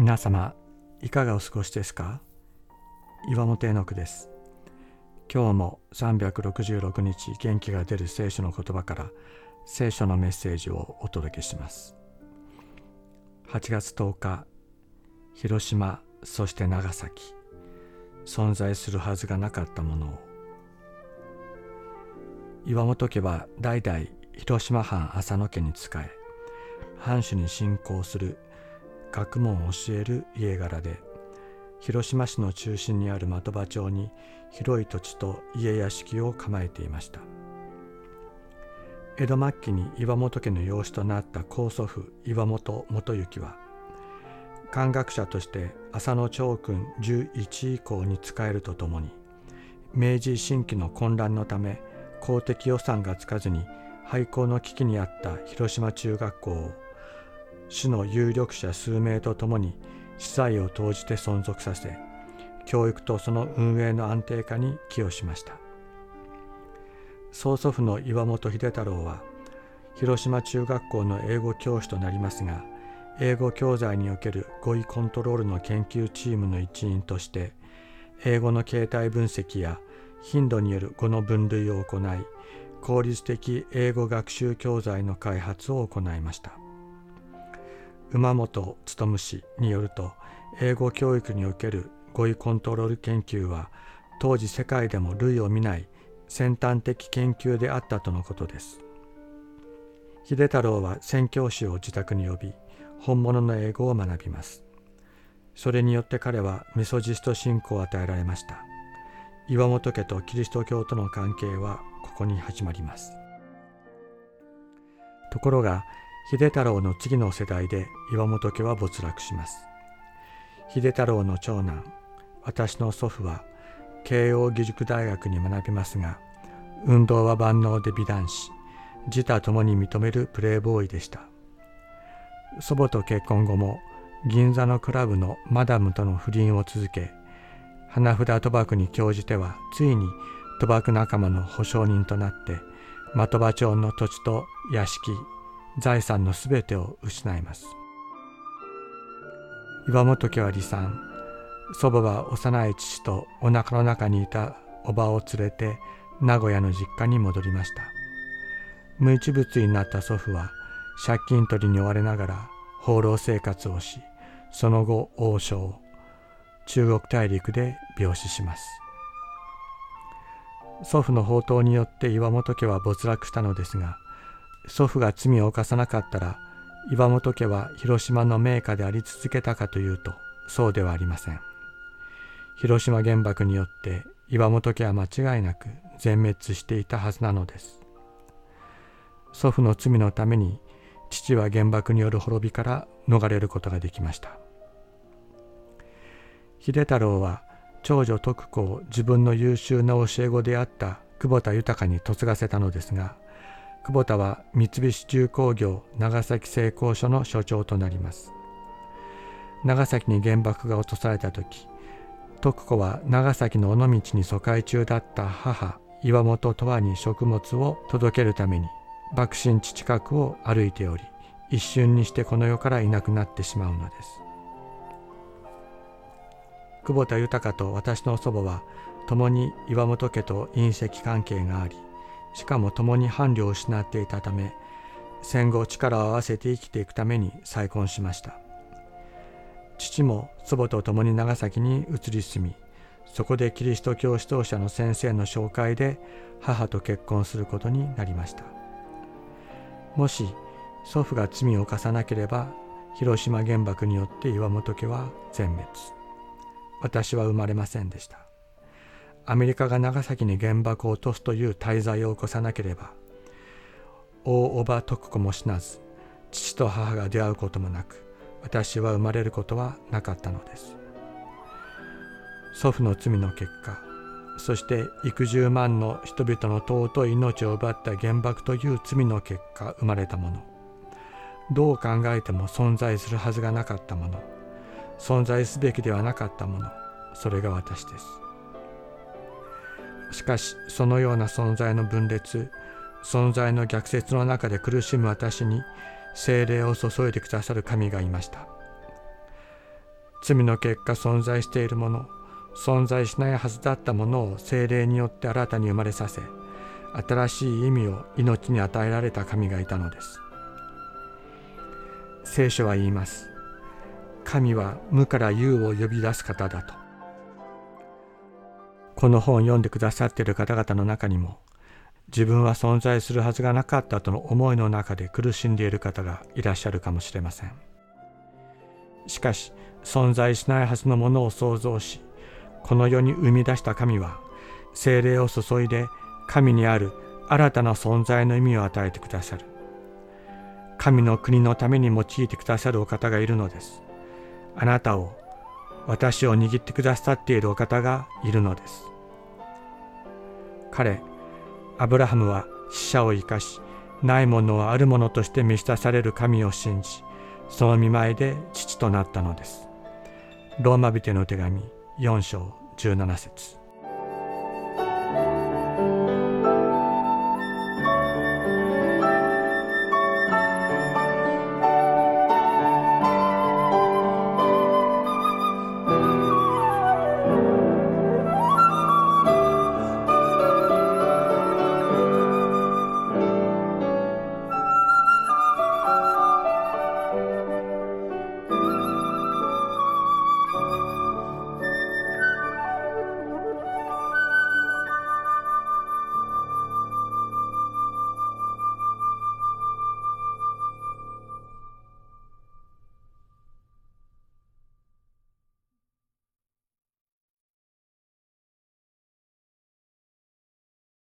皆様いかがお過ごしですか？岩本絵の句です。今日も366日元気が出る聖書の言葉から聖書のメッセージをお届けします。8月10日広島そして長崎。存在するはずがなかったものを。岩本家は代々広島藩浅野家に仕え藩主に信仰する学問を教える家柄で広島市の中心にある的場町に広い土地と家屋敷を構えていました。江戸末期に岩本家の養子となった高祖父岩本元行は漢学者として浅野長君11以降に仕えるとともに明治新規の混乱のため公的予算がつかずに廃校の危機にあった広島中学校を市の有力者数名とともに資材を投じて存続させ教育とその運営の安定化に寄与しました。曽祖父の岩本秀太郎は広島中学校の英語教師となりますが英語教材における語彙コントロールの研究チームの一員として英語の形態分析や頻度による語の分類を行い効率的英語学習教材の開発を行いました。馬本勉氏によると英語教育における語彙コントロール研究は当時世界でも類を見ない先端的研究であったとのことです。秀太郎は宣教師を自宅に呼び本物の英語を学びます。それによって彼はメソジスト信仰を与えられました。岩本家とキリスト教との関係はここに始まります。ところが秀太郎の次の世代で岩本家は没落します。秀太郎の長男私の祖父は慶応義塾大学に学びますが運動は万能で美男子自他ともに認めるプレーボーイでした。祖母と結婚後も銀座のクラブのマダムとの不倫を続け花札賭博に興じてはついに賭博仲間の保証人となって的場町の土地と屋敷財産のすべてを失います。岩本家は離散。祖母は幼い父とお腹の中にいたおばを連れて名古屋の実家に戻りました。無一物になった祖父は借金取りに追われながら放浪生活をしその後王将中国大陸で病死します。祖父の宝刀によって岩本家は没落したのですが祖父が罪を犯さなかったら岩本家は広島の名家であり続けたかというとそうではありません。広島原爆によって岩本家は間違いなく全滅していたはずなのです。祖父の罪のために父は原爆による滅びから逃れることができました。秀太郎は長女徳子を自分の優秀な教え子であった久保田豊に嫁がせたのですが久保田は三菱重工業長崎製鋼所の所長となります。長崎に原爆が落とされた時徳子は長崎の尾道に疎開中だった母岩本とわに食物を届けるために爆心地近くを歩いており一瞬にしてこの世からいなくなってしまうのです。久保田豊と私の祖母は共に岩本家と隕石関係がありしかも共に伴侶を失っていたため戦後力を合わせて生きていくために再婚しました。父も祖母と共に長崎に移り住みそこでキリスト教指導者の先生の紹介で母と結婚することになりました。もし祖父が罪を犯さなければ広島原爆によって岩本家は全滅。私は生まれませんでした。アメリカが長崎に原爆を落とすという滞在を起こさなければ大おば徳子も死なず父と母が出会うこともなく私は生まれることはなかったのです。祖父の罪の結果そして幾十万の人々の尊い命を奪った原爆という罪の結果生まれたもの。どう考えても存在するはずがなかったもの。存在すべきではなかったもの。それが私です。しかしそのような存在の分裂存在の逆説の中で苦しむ私に精霊を注いでくださる神がいました。罪の結果存在しているもの存在しないはずだったものを精霊によって新たに生まれさせ新しい意味を命に与えられた神がいたのです。聖書は言います。神は無から有を呼び出す方だと。この本を読んでくださっている方々の中にも自分は存在するはずがなかったとの思いの中で苦しんでいる方がいらっしゃるかもしれません。しかし存在しないはずのものを創造しこの世に生み出した神は精霊を注いで神にある新たな存在の意味を与えてくださる。神の国のために用いてくださるお方がいるのです。あなたを私を握ってくださっているお方がいるのです。彼アブラハムは死者を生かしないものをあるものとして召し出される神を信じその見舞いで父となったのです。ローマ人の手紙4章17節。